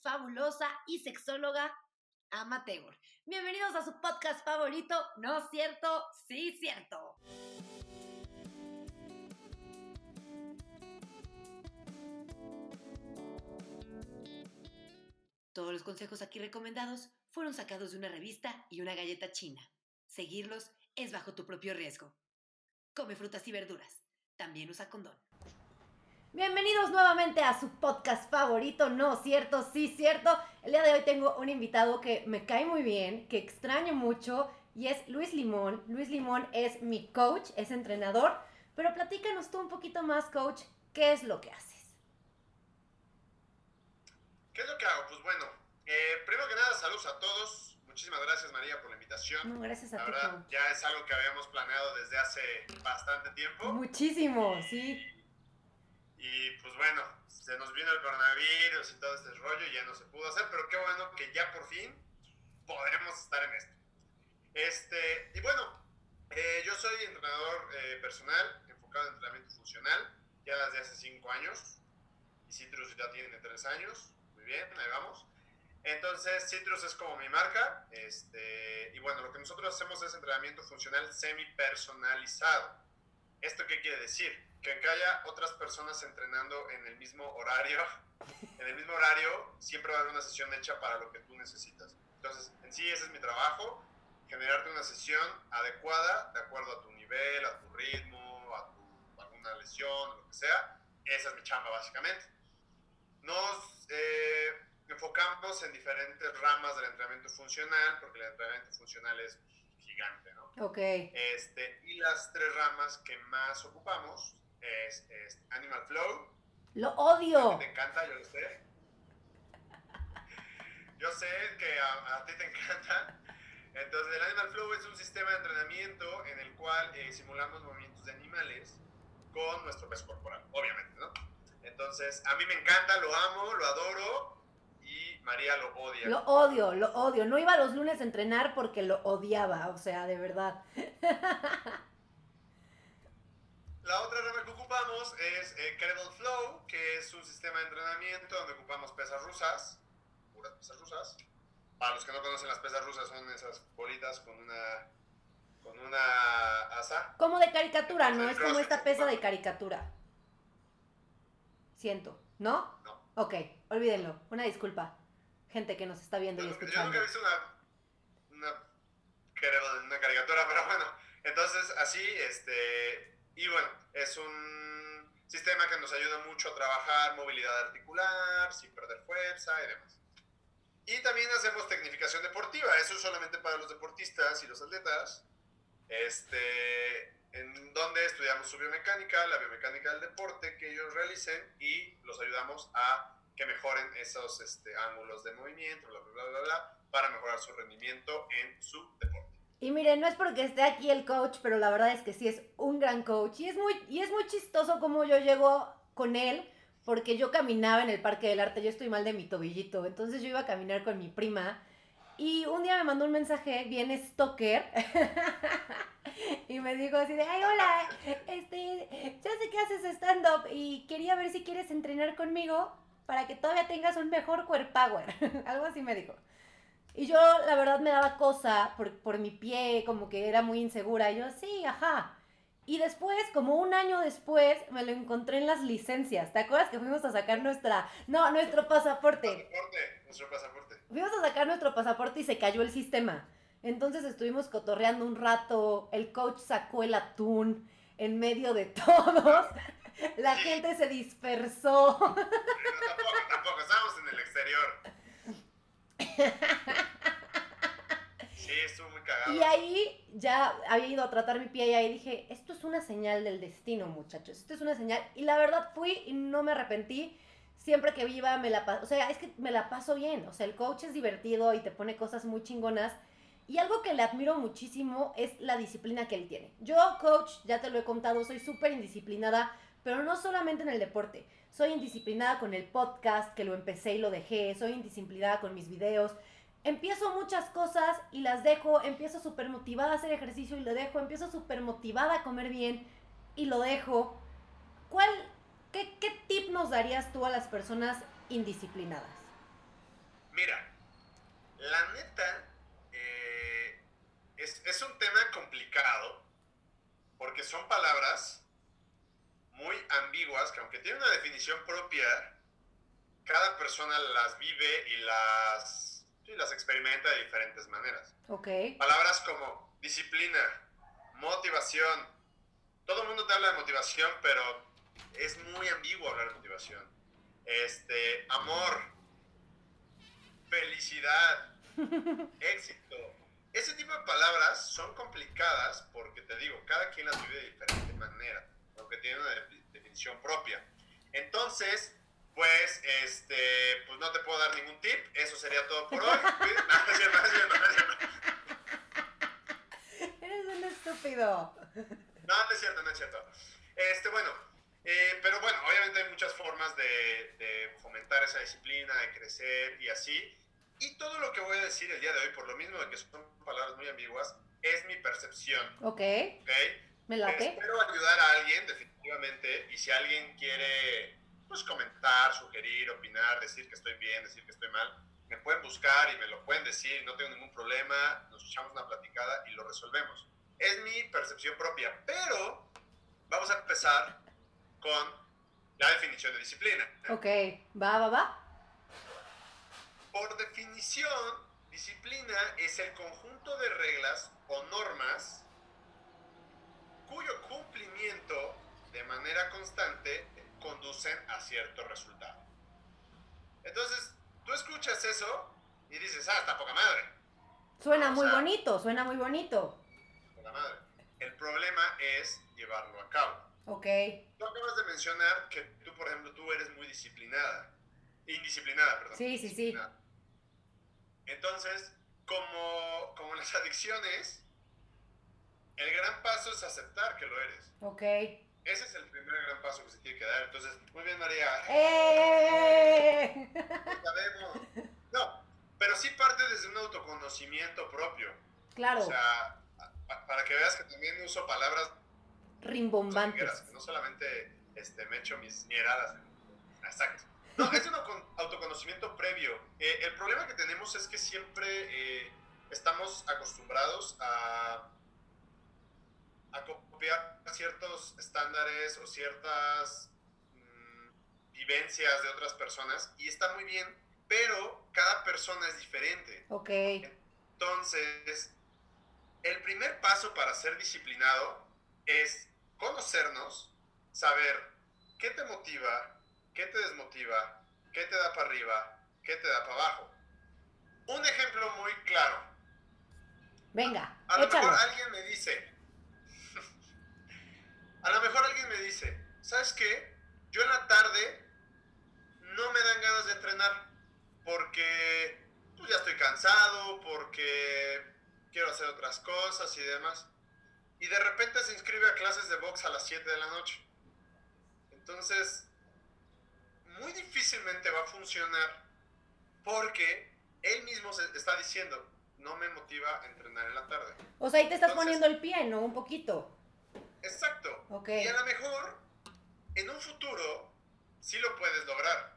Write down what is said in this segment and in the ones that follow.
fabulosa y sexóloga amateur. Bienvenidos a su podcast favorito, ¿no es cierto? Sí, cierto. Todos los consejos aquí recomendados fueron sacados de una revista y una galleta china. Seguirlos es bajo tu propio riesgo. Come frutas y verduras. También usa condón. Bienvenidos nuevamente a su podcast favorito, no cierto, sí cierto. El día de hoy tengo un invitado que me cae muy bien, que extraño mucho y es Luis Limón. Luis Limón es mi coach, es entrenador, pero platícanos tú un poquito más, coach, ¿qué es lo que haces? ¿Qué es lo que hago? Pues bueno, eh, primero que nada, saludos a todos. Muchísimas gracias María por la invitación. No, gracias a la ti. verdad, ya es algo que habíamos planeado desde hace bastante tiempo. Muchísimo, sí. Y pues bueno, se nos vino el coronavirus y todo este rollo y ya no se pudo hacer, pero qué bueno que ya por fin podremos estar en esto. Este, y bueno, eh, yo soy entrenador eh, personal enfocado en entrenamiento funcional ya desde hace 5 años y Citrus ya tiene 3 años. Muy bien, ahí vamos. Entonces, Citrus es como mi marca. Este, y bueno, lo que nosotros hacemos es entrenamiento funcional semi personalizado. ¿Esto qué quiere decir? Que aunque haya otras personas entrenando en el mismo horario, en el mismo horario, siempre va a haber una sesión hecha para lo que tú necesitas. Entonces, en sí ese es mi trabajo, generarte una sesión adecuada de acuerdo a tu nivel, a tu ritmo, a tu, alguna lesión, lo que sea. Esa es mi chamba básicamente. Nos eh, enfocamos en diferentes ramas del entrenamiento funcional, porque el entrenamiento funcional es gigante, ¿no? Ok. Este, y las tres ramas que más ocupamos es, Animal Flow. Lo odio. A te encanta, yo lo sé. Yo sé que a, ti te encanta. Entonces, el Animal Flow es un sistema de entrenamiento en el cual eh, simulamos movimientos de animales con nuestro peso corporal, obviamente, ¿no? Entonces, a mí me encanta, lo amo, lo adoro y María lo odia. Lo odio, lo odio. No iba los lunes a entrenar porque lo odiaba, o sea, de verdad. La otra rama que ocupamos es eh, Kettle Flow, que es un sistema de entrenamiento donde ocupamos pesas rusas, puras pesas rusas. Para los que no conocen las pesas rusas son esas bolitas con una con una asa. Como de caricatura, ¿no? Es como esta pesa de caricatura. Siento, ¿no? No. Ok, olvídenlo. Una disculpa. Gente que nos está viendo y escuchando. Yo nunca he visto una, una, una caricatura, pero bueno. Entonces, así, este, y bueno, es un sistema que nos ayuda mucho a trabajar movilidad articular, sin perder fuerza y demás. Y también hacemos tecnificación deportiva, eso es solamente para los deportistas y los atletas, este, en donde estudiamos su biomecánica, la biomecánica del deporte que ellos realicen y los ayudamos a que mejoren esos este, ángulos de movimiento, bla, bla, bla, bla, para mejorar su rendimiento en su deporte. Y miren, no es porque esté aquí el coach, pero la verdad es que sí es un gran coach. Y es muy, y es muy chistoso como yo llego con él, porque yo caminaba en el Parque del Arte, yo estoy mal de mi tobillito, entonces yo iba a caminar con mi prima. Y un día me mandó un mensaje bien stalker y me dijo así de, ay, hola, este, ya sé que haces stand-up y quería ver si quieres entrenar conmigo para que todavía tengas un mejor core power. Algo así me dijo. Y yo, la verdad, me daba cosa por, por mi pie, como que era muy insegura. Y yo, sí, ajá. Y después, como un año después, me lo encontré en las licencias. ¿Te acuerdas que fuimos a sacar nuestra... No, nuestro pasaporte. Pasaporte, nuestro pasaporte. Fuimos a sacar nuestro pasaporte y se cayó el sistema. Entonces estuvimos cotorreando un rato, el coach sacó el atún en medio de todos, la gente se dispersó. tampoco, tampoco, estábamos en el exterior. Y ahí ya había ido a tratar mi pie y ahí dije, esto es una señal del destino, muchachos. Esto es una señal. Y la verdad fui y no me arrepentí. Siempre que viva me la paso, o sea, es que me la paso bien. O sea, el coach es divertido y te pone cosas muy chingonas. Y algo que le admiro muchísimo es la disciplina que él tiene. Yo, coach, ya te lo he contado, soy súper indisciplinada, pero no solamente en el deporte. Soy indisciplinada con el podcast, que lo empecé y lo dejé. Soy indisciplinada con mis videos. Empiezo muchas cosas y las dejo. Empiezo súper motivada a hacer ejercicio y lo dejo. Empiezo súper motivada a comer bien y lo dejo. ¿Cuál, qué, qué tip nos darías tú a las personas indisciplinadas? Mira, la neta eh, es, es un tema complicado porque son palabras muy ambiguas que aunque tienen una definición propia, cada persona las vive y las, y las experimenta de diferentes maneras. Ok. Palabras como disciplina, motivación. Todo el mundo te habla de motivación, pero es muy ambiguo hablar de motivación. Este, amor, felicidad, éxito. Ese tipo de palabras son complicadas porque te digo, cada quien las vive de diferente manera, aunque tiene una de- definición propia. Entonces, pues, este, pues no te puedo dar ningún tip. Eso sería todo por hoy. No, no es cierto, no es cierto, no es cierto. Eres un estúpido. No, no es cierto, no es cierto. Este, bueno, eh, pero bueno, obviamente hay muchas formas de, de fomentar esa disciplina, de crecer y así. Y todo lo que voy a decir el día de hoy, por lo mismo de que son palabras muy ambiguas, es mi percepción, Ok. ¿ok? Me late. Espero ayudar a alguien, definitivamente, y si alguien quiere, pues, comentar, sugerir, opinar, decir que estoy bien, decir que estoy mal, me pueden buscar y me lo pueden decir, no tengo ningún problema, nos echamos una platicada y lo resolvemos. Es mi percepción propia, pero vamos a empezar con la definición de disciplina. Ok. Va, va, va. Por definición, disciplina es el conjunto de reglas o normas cuyo cumplimiento de manera constante conducen a cierto resultado. Entonces, tú escuchas eso y dices, ah, está poca madre, Suena O muy sea- bonito, suena muy bonito. poca madre. El problema es llevarlo a cabo. Ok. Tú acabas de mencionar que tú, por ejemplo, tú eres muy disciplinada. Indisciplinada, perdón. Sí, sí, sí. Entonces, como, como las adicciones, el gran paso es aceptar que lo eres. Ok. Ese es el primer gran paso que se tiene que dar. Entonces, muy bien, María. ¡Eh! No, pero sí parte desde un autoconocimiento propio. Claro, O sea, pa- para que veas que también uso palabras rimbombantes. que no solamente este, me echo mis miradas. Exacto. No, es un auto- autoconocimiento previo. Eh, el problema que tenemos es que siempre eh, estamos acostumbrados a copiar ciertos estándares o ciertas mm, vivencias de otras personas y está muy bien, pero cada persona es diferente. Ok. Entonces, el primer paso para ser disciplinado es conocernos, saber qué te motiva, qué te desmotiva, qué te da para arriba, qué te da para abajo. Un ejemplo muy claro. Venga, A lo échalo. mejor alguien me dice, a lo mejor alguien me dice, ¿sabes qué? Yo en la tarde no me dan ganas de entrenar porque pues, ya estoy cansado, porque quiero hacer otras cosas y demás. Y de repente se inscribe a clases de box a las 7 de la noche. Entonces, muy difícilmente va a funcionar porque él mismo se está diciendo, no me motiva a entrenar en la tarde. O sea, ahí te estás Entonces- poniendo el pie, ¿no? Un poquito. Exacto. Ok. Y a lo mejor en un futuro sí lo puedes lograr.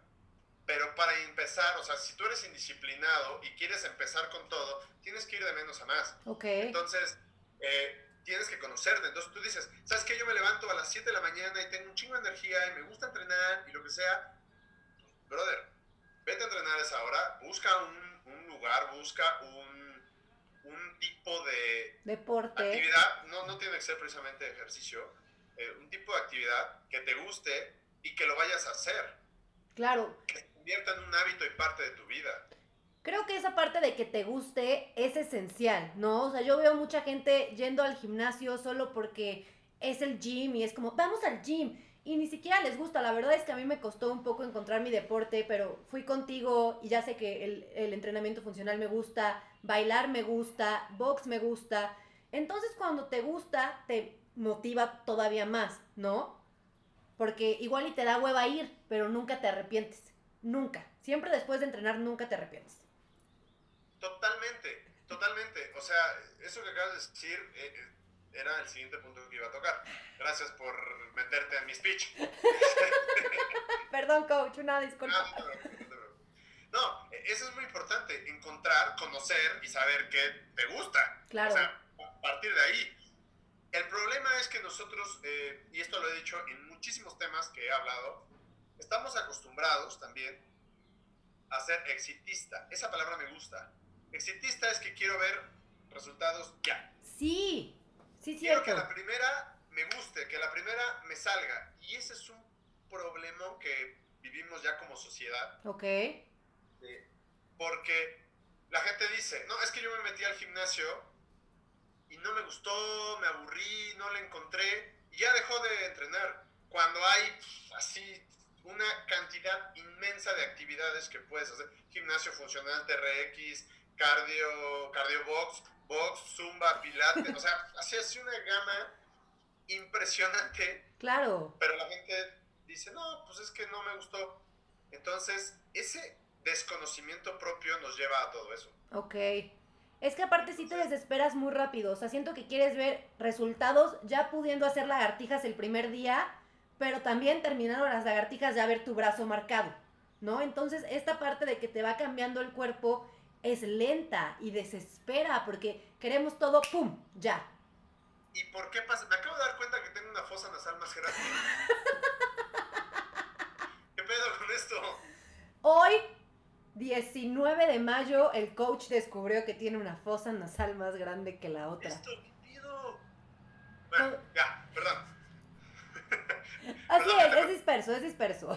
Pero para empezar, o sea, si tú eres indisciplinado y quieres empezar con todo, tienes que ir de menos a más. Ok. Entonces, eh, tienes que conocerte. Entonces tú dices, ¿sabes qué? Yo me levanto a las 7 de la mañana y tengo un chingo de energía y me gusta entrenar y lo que sea. Brother, vete a entrenar a esa hora, busca un, un lugar, busca un, un tipo de, Deporte. actividad, no, no tiene que ser precisamente ejercicio, eh, un tipo de actividad que te guste y que lo vayas a hacer, Claro. que se convierta en un hábito y parte de tu vida. Creo que esa parte de que te guste es esencial, ¿no? O sea, yo veo mucha gente yendo al gimnasio solo porque es el gym y es como, vamos al gym. Y ni siquiera les gusta. La verdad es que a mí me costó un poco encontrar mi deporte, pero fui contigo y ya sé que el, el entrenamiento funcional me gusta, bailar me gusta, box me gusta. Entonces cuando te gusta, te motiva todavía más, ¿no? Porque igual y te da hueva ir, pero nunca te arrepientes. Nunca. Siempre después de entrenar, nunca te arrepientes. Totalmente, totalmente. O sea, eso que acabas de decir eh, eh, era el siguiente punto que iba a tocar. Gracias por meterte en mi speech. Perdón, coach, una No, disculpa. no no preocupes. No, eso es muy importante, encontrar, conocer y saber qué te gusta. Claro. O sea, a partir de ahí. El problema es que nosotros, eh, y esto lo he dicho en muchísimos temas que he hablado, estamos acostumbrados también a ser exitista. Esa palabra me gusta. Exitista es que quiero ver resultados ya. Sí, sí, Quiero cierto. que la primera me guste, que la primera me salga. Y ese es un problema que vivimos ya como sociedad. Ok. Eh, porque la gente dice, no, es que yo me metí al gimnasio y no me gustó, me aburrí, no le encontré, y ya dejó de entrenar. Cuando hay pf, así una cantidad inmensa de actividades que puedes hacer, gimnasio funcional, TRX, cardio, cardio box, box, zumba, pilates, o sea, así es una gama impresionante Claro. pero la gente dice, no, pues es que no me gustó. Entonces, ese desconocimiento propio nos lleva a todo eso. Ok. Es que aparte sí te desesperas muy rápido. O sea, siento que quieres ver resultados ya pudiendo hacer lagartijas el primer día, pero también terminando las lagartijas ya ver tu brazo marcado, ¿no? Entonces, esta parte de que te va cambiando el cuerpo es lenta y desespera porque queremos todo, ¡pum! Ya. ¿Y por qué pasa? Me acabo de dar cuenta que tengo una fosa nasal más grande. ¿Qué pedo con esto? Hoy, 19 de mayo, el coach descubrió que tiene una fosa nasal más grande que la otra. ¿Esto qué pido? Bueno, ya, perdón. Así Perdón, es, es disperso, es disperso.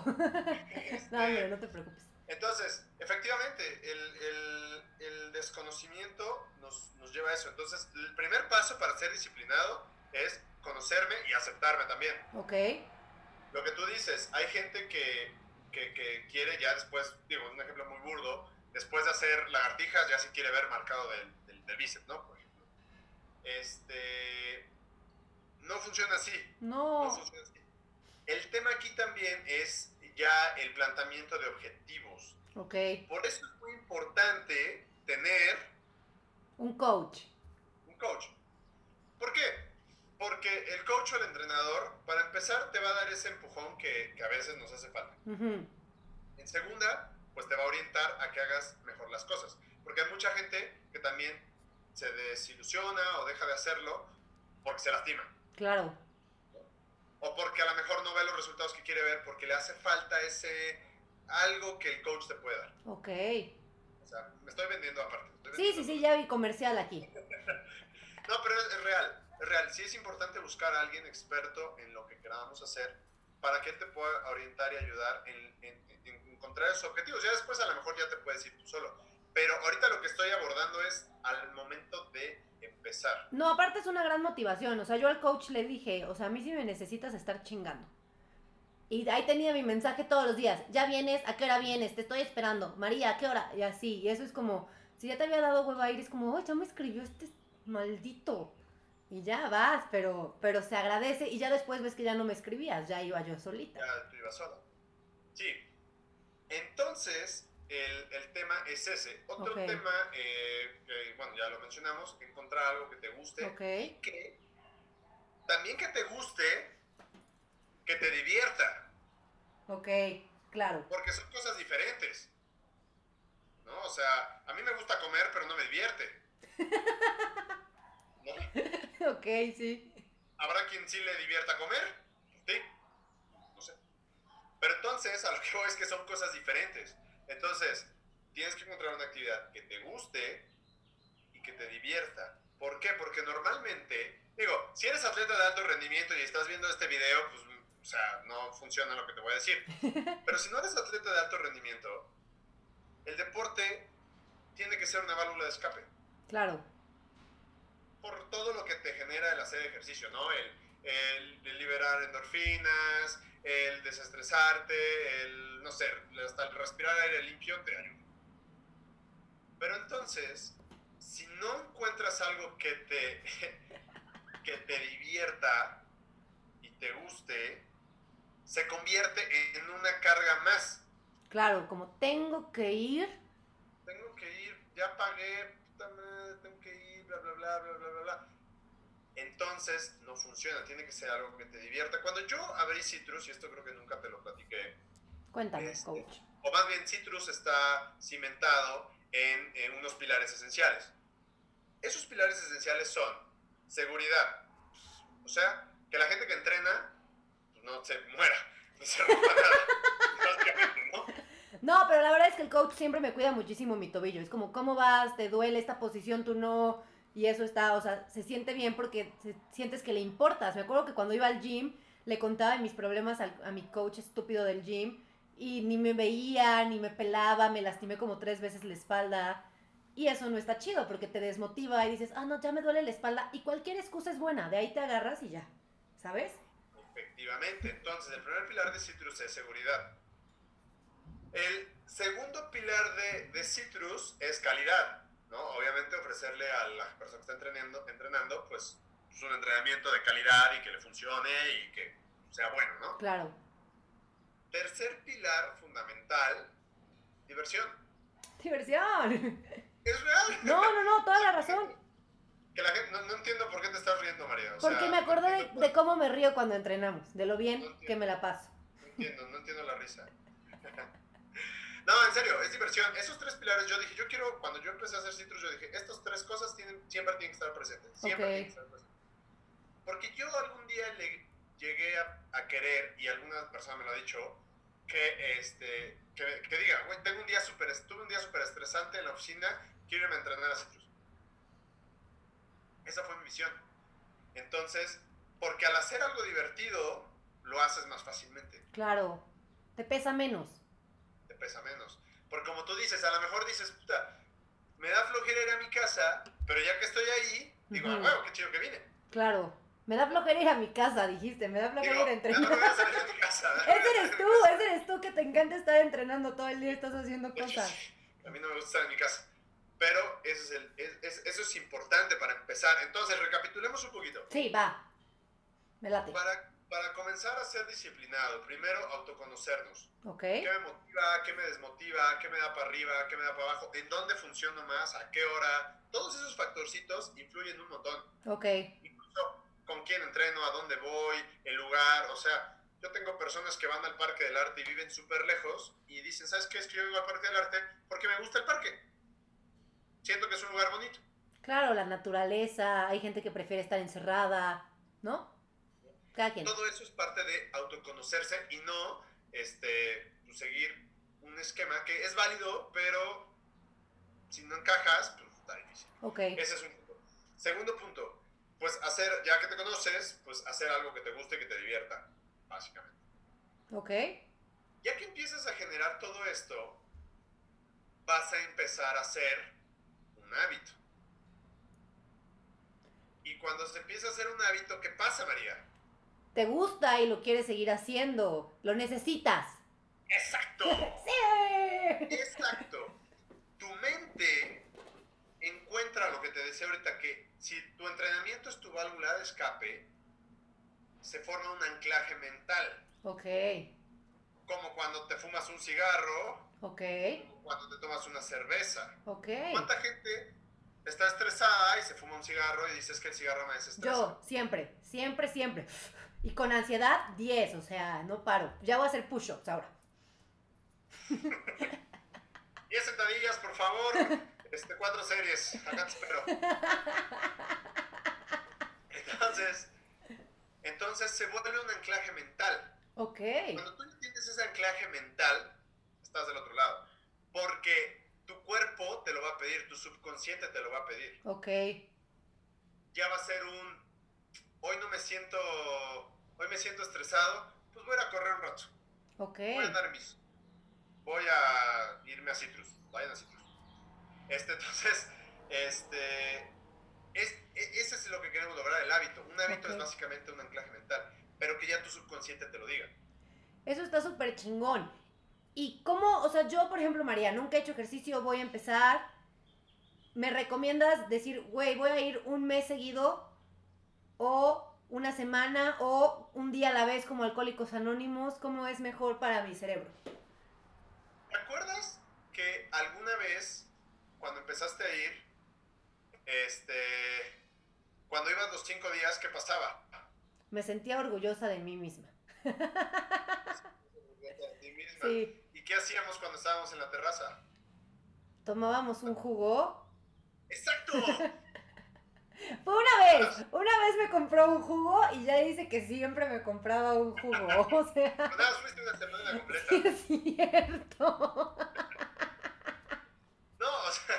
Este, No, hombre, no te preocupes. Entonces, efectivamente, el, el- el desconocimiento nos, nos lleva a eso. Entonces, el primer paso para ser disciplinado es conocerme y aceptarme también. Ok, Lo que tú dices, hay gente que, que, que quiere ya después, digo, un ejemplo muy burdo, después de hacer lagartijas ya se quiere ver marcado del, del, del bíceps, ¿no? Por ejemplo. Este, no funciona así, no no. funciona así. El tema aquí también es ya el planteamiento de objetivos. Ok, Por eso es muy importante tener un coach. un coach. ¿Por qué? Porque el coach o el entrenador, para empezar, te va a dar ese empujón que, que a veces nos hace falta. Ujú, En segunda, pues te va a orientar a que hagas mejor las cosas. Porque hay mucha gente que también se desilusiona o deja de hacerlo porque se lastima. Claro, O porque a lo mejor no ve los resultados que quiere ver porque le hace falta ese algo que el coach te puede dar. ok. O sea, me estoy vendiendo aparte. estoy Sí, sí, sí, ya vi comercial aquí. No, pero es, es real, real. Sí es importante buscar a alguien experto en lo que queramos hacer para que él te pueda orientar y ayudar en, en- en encontrar esos objetivos. Ya después a lo mejor ya te puedes ir tú solo. Pero ahorita lo que estoy abordando es al momento de empezar. No, aparte es una gran motivación. O sea, yo al coach le dije, o sea, a mí sí me necesitas estar chingando. Y ahí tenía mi mensaje todos los días. Ya vienes, ¿a qué hora vienes? Te estoy esperando. María, ¿a qué hora? Y así. Y eso es como, si ya te había dado hueva ir, es como, oh, ya me escribió este maldito. Y ya vas, pero, pero se agradece. Y ya después ves que ya no me escribías, ya iba yo solita. Ya tú ibas sola. Sí. Entonces, el, el tema es ese. Otro tema, eh, que, bueno, ya lo mencionamos, encontrar algo que te guste. Ok. que también que te guste, que te divierta, Ok, claro. porque son cosas diferentes. ¿No? O sea, a mí me gusta comer, pero no me divierte. ¿No? ok, sí. ¿Habrá quien sí le divierta comer? Sí. No sé. Pero entonces, a lo que voy es que son cosas diferentes. Entonces, tienes que encontrar una actividad que te guste y que te divierta. ¿Por qué? Porque normalmente, digo, si eres atleta de alto rendimiento y estás viendo este video, pues, o sea, no funciona lo que te voy a decir. Pero si no eres atleta de alto rendimiento, el deporte tiene que ser una válvula de escape Claro. Por todo lo que te genera el hacer ejercicio, ¿no? El, el- el liberar endorfinas, el desestresarte, el, no sé, hasta el respirar aire limpio te ayuda. Pero entonces, si no encuentras algo que te, que te divierta y te guste, se convierte en una carga más. Claro, como tengo que ir. tengo que ir, ya pagué, puta madre, bla, bla, bla, bla, bla, bla, bla. Entonces no funciona, tiene que ser algo que te divierta. Cuando yo abrí Citrus, y esto creo que nunca te lo platiqué, Cuéntame, Este, coach. o más bien Citrus está cimentado en, en unos pilares esenciales. Esos pilares esenciales son seguridad, o sea, que la gente que entrena pues, no se muera, no se rompa nada, ¿no? No, pero la verdad es que el coach siempre me cuida muchísimo mi tobillo. Es como, ¿cómo vas? ¿Te duele esta posición? Tú no. Y eso está, o sea, se siente bien porque se- sientes que le importas. Me acuerdo que cuando iba al gym, le contaba mis problemas a mi coach estúpido del gym y ni me veía, ni me pelaba, me lastimé como tres veces la espalda. Y eso no está chido porque te desmotiva y dices, ah, no, ya me duele la espalda. Y cualquier excusa es buena, de ahí te agarras y ya. ¿Sabes? Efectivamente. Entonces, el primer pilar de Citrus es seguridad. El segundo pilar de, de Citrus es calidad, ¿no? Obviamente ofrecerle a la persona que está entrenando, entrenando pues, pues, un entrenamiento de calidad y que le funcione y que sea bueno, ¿no? Claro. Tercer pilar fundamental, diversión. Diversión. Es real. No, no, no, toda la razón. Que la gente, no, no entiendo por qué te estás riendo, María. o Porque sea, me acordé entiendo de cómo me río cuando entrenamos, de lo bien que me la paso. No entiendo, no entiendo la risa. No, en serio, es diversión. Esos tres pilares, yo dije, yo quiero, cuando yo empecé a hacer citrus, yo dije, estas tres cosas tienen, siempre tienen que estar presentes. Siempre Ok. tienen que estar presentes. Porque yo algún día le llegué a, a querer, y alguna persona me lo ha dicho, que, este, que, que diga, güey, tengo un día súper, tuve un día súper estresante en la oficina, quiero irme a entrenar a citrus. Esa fue mi visión. Entonces, porque al hacer algo divertido, lo haces más fácilmente Claro, te pesa menos. Pesa menos. Porque como tú dices, a lo mejor dices, puta, me da flojera ir a mi casa, pero ya que estoy ahí, digo, Ujú. ah, huevo, qué chido que vine. Claro, me da flojera ir a mi casa, dijiste, me da Digo, flojera ir a me da entrenar. flojera salir de mi casa. Ese eres tú, ese eres tú que te encanta estar entrenando todo el día, estás haciendo cosas. A mí no me gusta estar en mi casa. Pero eso es, el- es- es- eso es importante para empezar. Entonces, recapitulemos un poquito. Sí, va. Me late. Para, para comenzar a ser disciplinado, primero autoconocernos. Ok, ¿Qué me motiva? ¿Qué me desmotiva? ¿Qué me da para arriba? ¿Qué me da para abajo? ¿En dónde funciono más? ¿A qué hora? Todos esos factorcitos influyen un montón. ok. Incluso con quién entreno, a dónde voy, el lugar. O sea, yo tengo personas que van al Parque del Arte y viven súper lejos y dicen, ¿sabes qué? Es que yo vivo al Parque del Arte porque me gusta el parque. Siento que es un lugar bonito. Claro, la naturaleza, hay gente que prefiere estar encerrada, ¿no? Todo eso es parte de autoconocerse y no este, pues, seguir un esquema que es válido, pero si no encajas, pues está difícil. Ok, Ese es un punto. Segundo punto, pues hacer, ya que te conoces, pues hacer algo que te guste y que te divierta, básicamente. ok. Ya que empiezas a generar todo esto, vas a empezar a hacer un hábito. Y cuando se empieza a hacer un hábito, ¿qué pasa, María? Te gusta y lo quieres seguir haciendo, lo necesitas. Exacto. ¡Sí! Exacto. Tu mente encuentra lo que te decía ahorita, que si tu entrenamiento es tu válvula de escape, se forma un anclaje mental. Ok, Como cuando te fumas un cigarro, ok, o cuando te tomas una cerveza. ok. ¿Cuánta gente está estresada y se fuma un cigarro y dices que el cigarro me desestresa? Yo, siempre, siempre, siempre. Y con ansiedad, 10, o sea, no paro. Ya voy a hacer push-ups ahora. 10 sentadillas, por favor. Este, cuatro series. Acá te espero. Entonces, entonces se vuelve un anclaje mental. Ok, Cuando tú tienes ese anclaje mental, estás del otro lado. Porque tu cuerpo te lo va a pedir, tu subconsciente te lo va a pedir. ok, Ya va a ser un, hoy no me siento, hoy me siento estresado, pues voy a correr un rato. ok. Voy a andar en bici. Voy a irme a Citrus. Vayan a Citrus. Este, entonces, este, es, e- ese es lo que queremos lograr, el hábito. Un hábito Ok. es básicamente un anclaje mental, pero que ya tu subconsciente te lo diga. Eso está súper chingón. ¿Y cómo, o sea, yo, por ejemplo, María, nunca he hecho ejercicio, voy a empezar. ¿Me recomiendas decir, güey, voy a ir un mes seguido o una semana o un día a la vez como Alcohólicos Anónimos? ¿Cómo es mejor para mi cerebro? ¿Te acuerdas que alguna vez, cuando empezaste a ir, este, cuando ibas los cinco días, ¿qué pasaba? Me sentía orgullosa de mí misma. De ti misma. Sí, ¿Y qué hacíamos cuando estábamos en la terraza? Tomábamos un jugo. ¡Exacto! Fue una vez, una vez me compró un jugo y ya dice que siempre me compraba un jugo. O sea, Nada, fuiste una semana completa. sí es cierto. No, o sea,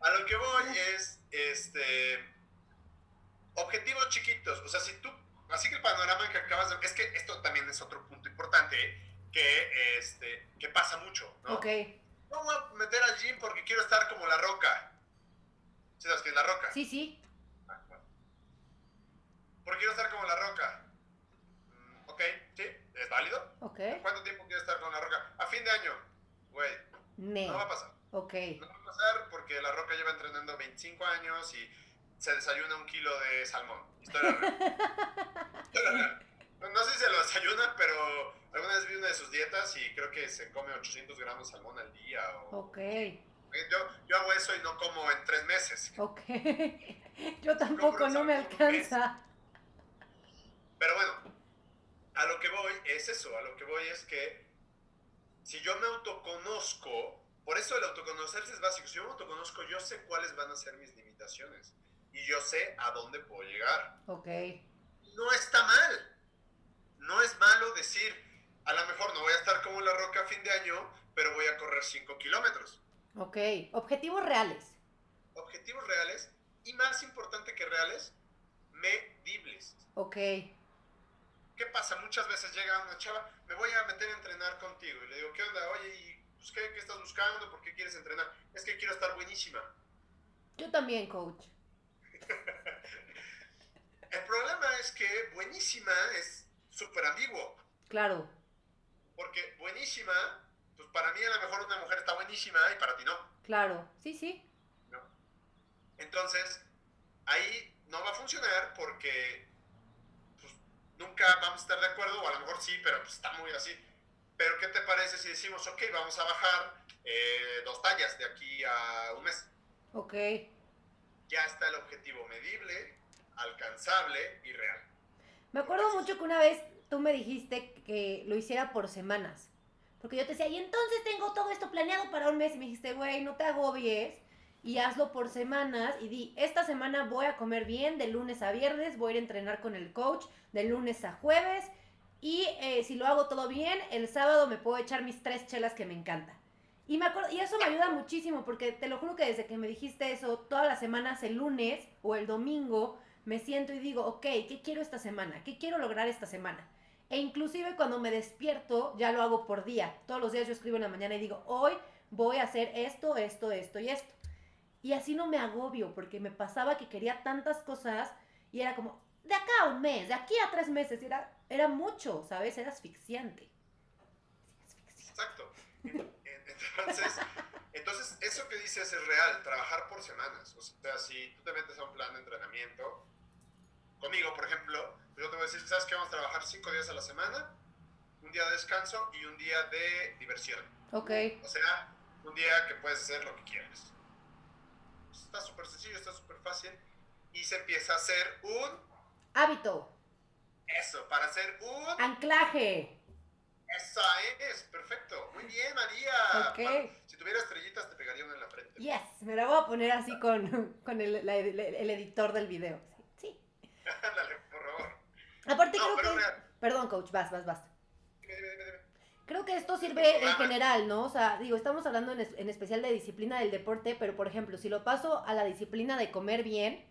a lo que voy es, este, objetivos chiquitos. O sea, si tú, así que el panorama que acabas de, es que esto también es otro punto importante que, este, que pasa mucho, ¿no? Ok, No voy a meter al gym porque quiero estar como la roca. ¿Sí sabes quién es la roca? sí, sí. Ah, bueno. Porque quiero estar como la roca. Mm, ok, sí, es válido. Ok. ¿Cuánto tiempo quiero estar con la roca? A fin de año, güey, Ne. no va a pasar. Ok. No va a pasar porque La Roca lleva entrenando 25 años y se desayuna un kilo de salmón. Historia real. Historia real. No, no sé si se lo desayuna, pero alguna vez vi una de sus dietas y creo que se come 800 gramos de salmón al día. O... Ok. Yo, yo hago eso y no como en tres meses. Ok. Yo tampoco, no me alcanza. Pero bueno, a lo que voy es eso, a lo que voy es que si yo me autoconozco, por eso el autoconocerse es básico, si yo me autoconozco, yo sé cuáles van a ser mis limitaciones y yo sé a dónde puedo llegar. Ok. No está mal, no es malo decir, a lo mejor no voy a estar como la roca a fin de año, pero voy a correr 5 kilómetros. Ok. Objetivos reales. Objetivos reales y más importante que reales, medibles. Ok. ¿Qué pasa? Muchas veces llega una chava, me voy a meter a entrenar contigo. Y le digo, ¿qué onda? Oye, ¿y pues, qué, qué estás buscando? ¿Por qué quieres entrenar? Es que quiero estar buenísima. Yo también, coach. El problema es que buenísima es súper ambiguo. Claro. Porque buenísima, pues para mí a lo mejor una mujer está buenísima y para ti no. Claro. Sí, sí. ¿no? Entonces, ahí no va a funcionar porque pues, nunca vamos a estar de acuerdo, o a lo mejor sí, pero pues, está muy así. Pero ¿qué te parece si decimos, ok, vamos a bajar eh, dos tallas de aquí a un mes? Ok. Ya está el objetivo medible, alcanzable y real. Me acuerdo mucho que una vez tú me dijiste que lo hiciera por semanas. Porque yo te decía, y entonces tengo todo esto planeado para un mes. Y me dijiste, güey, no te agobies y hazlo por semanas. Y di, esta semana voy a comer bien, de lunes a viernes, voy a ir a entrenar con el coach, de lunes a jueves. Y eh, si lo hago todo bien, el sábado me puedo echar mis tres chelas que me encanta. Y, me acuerdo, y eso me ayuda muchísimo porque te lo juro que desde que me dijiste eso, todas las semanas, el lunes o el domingo, me siento y digo, ok, ¿qué quiero esta semana? ¿Qué quiero lograr esta semana? E inclusive cuando me despierto, ya lo hago por día. Todos los días yo escribo en la mañana y digo, hoy voy a hacer esto, esto, esto y esto. Y así no me agobio porque me pasaba que quería tantas cosas y era como, de acá a un mes, de aquí a tres meses, era, era mucho, ¿sabes? Era asfixiante. Exacto. Entonces, entonces, eso que dices es real, trabajar por semanas. O sea, si tú te metes a un plan de entrenamiento, conmigo, por ejemplo, yo te voy a decir, ¿sabes qué? Vamos a trabajar cinco días a la semana, un día de descanso y un día de diversión. Ok, O sea, un día que puedes hacer lo que quieras. Está súper sencillo, está súper fácil. Y se empieza a hacer un... hábito, Eso, para hacer un... anclaje. Esa es, perfecto. Muy bien, María. Ok. Pa- Si tuviera estrellitas, te pegaría una en la frente. Yes, me la voy a poner así con, con el, la- el- el editor del video. Ándale, por favor. Aparte No, creo pero que... real. Perdón, coach, vas, vas, vas. Dime, dime, dime, dime. Creo que esto sirve en general, ¿no? O sea, digo, estamos hablando en, es- en especial de disciplina del deporte, pero por ejemplo, si lo paso a la disciplina de comer bien,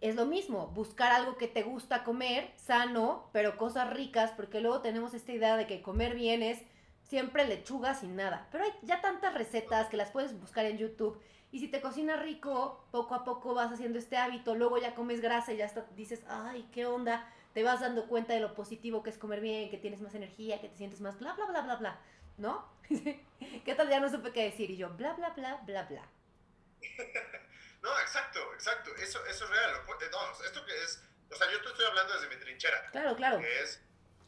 es lo mismo, buscar algo que te gusta comer, sano, pero cosas ricas, porque luego tenemos esta idea de que comer bien es siempre lechuga sin nada. Pero hay ya tantas recetas que las puedes buscar en YouTube. Y si te cocinas rico, poco a poco vas haciendo este hábito, luego ya comes grasa y ya hasta dices, ay, qué onda, te vas dando cuenta de lo positivo que es comer bien, que tienes más energía, que te sientes más bla, bla, bla, bla, bla, ¿no? ¿Qué tal? Ya no supe qué decir y yo, bla, bla, bla, bla, bla. No, exacto, exacto. Eso, eso es real. No, esto que es. O sea, yo te estoy hablando desde mi trinchera, Claro, claro, que es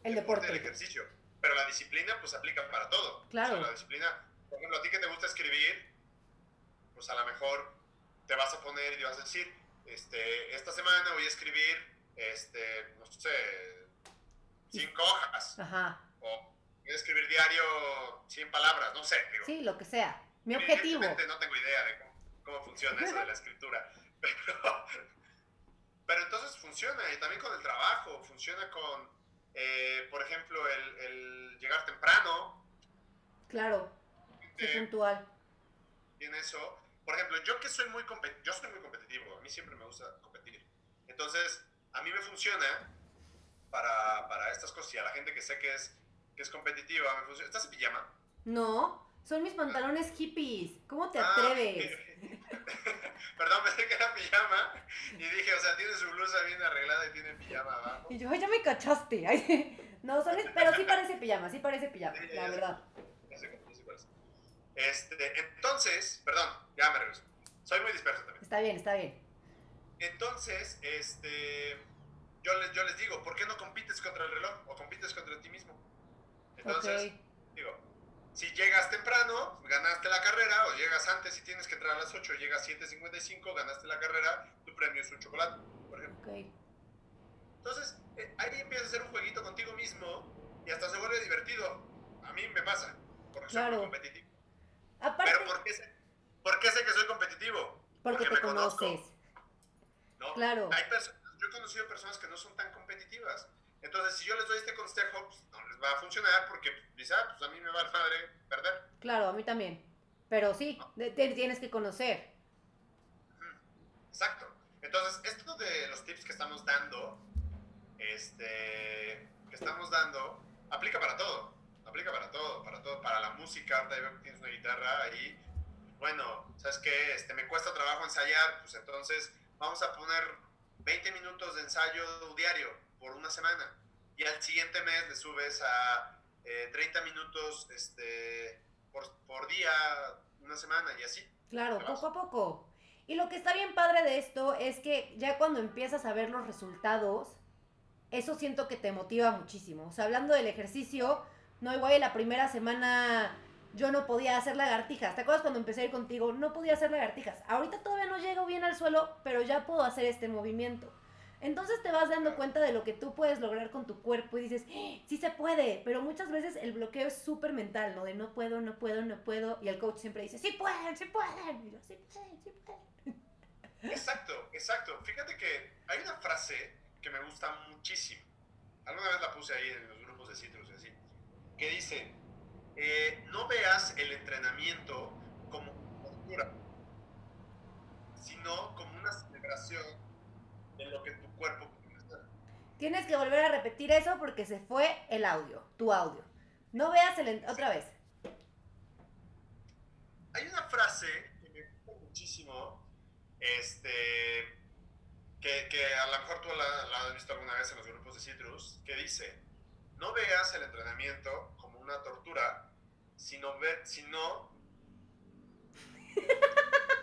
el el deporte. ejercicio. Pero la disciplina, pues aplica para todo. Claro. O sea, la disciplina, por ejemplo, a ti que te gusta escribir, pues a lo mejor te vas a poner y vas a decir, este, esta semana voy a escribir, este, no sé, cinco hojas. Ajá, O escribir diario 100 palabras, no sé. Digo, sí, lo que sea. Mi objetivo. No tengo idea de cómo, cómo funciona eso de la escritura. Pero, pero entonces funciona, y también con el trabajo, funciona con, eh, por ejemplo, el, el, llegar temprano. Claro, eh, puntual. Tiene eso. Por ejemplo, yo que soy muy, yo soy muy competitivo, a mí siempre me gusta competir. Entonces, a mí me funciona para, para estas cosas y a la gente que sé que es, que es competitiva, me funciona. ¿Estás en pijama? No, son mis pantalones hippies. ¿Cómo te ah, atreves? Perdón, pensé que era pijama y dije, o sea, tiene su blusa bien arreglada y tiene pijama abajo. Y yo, ya me cachaste. no, son, pero sí parece pijama, sí parece pijama, la verdad. Este, entonces, perdón, ya me regreso. Soy muy disperso también. Está bien, está bien. Entonces, este, yo les, yo les digo, ¿por qué no compites contra el reloj o compites contra ti mismo? Entonces, digo, si llegas temprano, ganaste la carrera, o llegas antes y tienes que entrar a las 8, llegas 7.55, ganaste la carrera, tu premio es un chocolate, por ejemplo. Okay. Entonces, eh, ahí empiezas a hacer un jueguito contigo mismo y hasta se vuelve divertido. A mí me pasa, porque soy muy competitivo. Pero ¿por qué, sé, ¿por qué, sé, que soy competitivo? Porque, te conoces. ¿No? Claro. Hay yo he conocido personas que no son tan competitivas. Entonces, si yo les doy este consejo, pues, no les va a funcionar porque dice, ah, pues a mí me va a madre perder. Claro, a mí también. Pero sí, te tienes que conocer. Exacto. Entonces, esto de los tips que estamos dando, este, que estamos dando, aplica para todo. Aplica para todo, para todo, para la música. Ahorita tienes una guitarra ahí. Bueno, ¿sabes qué? Este, me cuesta trabajo ensayar, pues entonces vamos a poner 20 minutos de ensayo diario por una semana y al siguiente mes le subes a 30 eh, minutos este, por, por, día, una semana y así. Claro, poco a poco. Y lo que está bien padre de esto es que ya cuando empiezas a ver los resultados, eso siento que te motiva muchísimo. O sea, hablando del ejercicio, no igual la primera semana yo no podía hacer lagartijas. ¿Te acuerdas cuando empecé a ir contigo? No podía hacer lagartijas. Ahorita todavía no llego bien al suelo, pero ya puedo hacer este movimiento. Entonces te vas dando cuenta de lo que tú puedes lograr con tu cuerpo y dices, ¡Ah! sí se puede, pero muchas veces el bloqueo es súper mental, ¿no? De no puedo, no puedo, no puedo, y el coach siempre dice, sí pueden, sí pueden, y yo, sí pueden, sí pueden. Exacto, exacto. Fíjate que hay una frase que me gusta muchísimo. Alguna vez la puse ahí en los grupos de Citrus que dice, eh, no veas el entrenamiento como tortura, sino como una celebración de lo que tu cuerpo Tienes que volver a repetir eso porque se fue el audio, tu audio. No veas el... Otra vez. Hay una frase que me gusta muchísimo, este, que, que a lo mejor tú la, la, has visto alguna vez en los grupos de Citrus, que dice, no veas el entrenamiento como una tortura, sino ver, sino...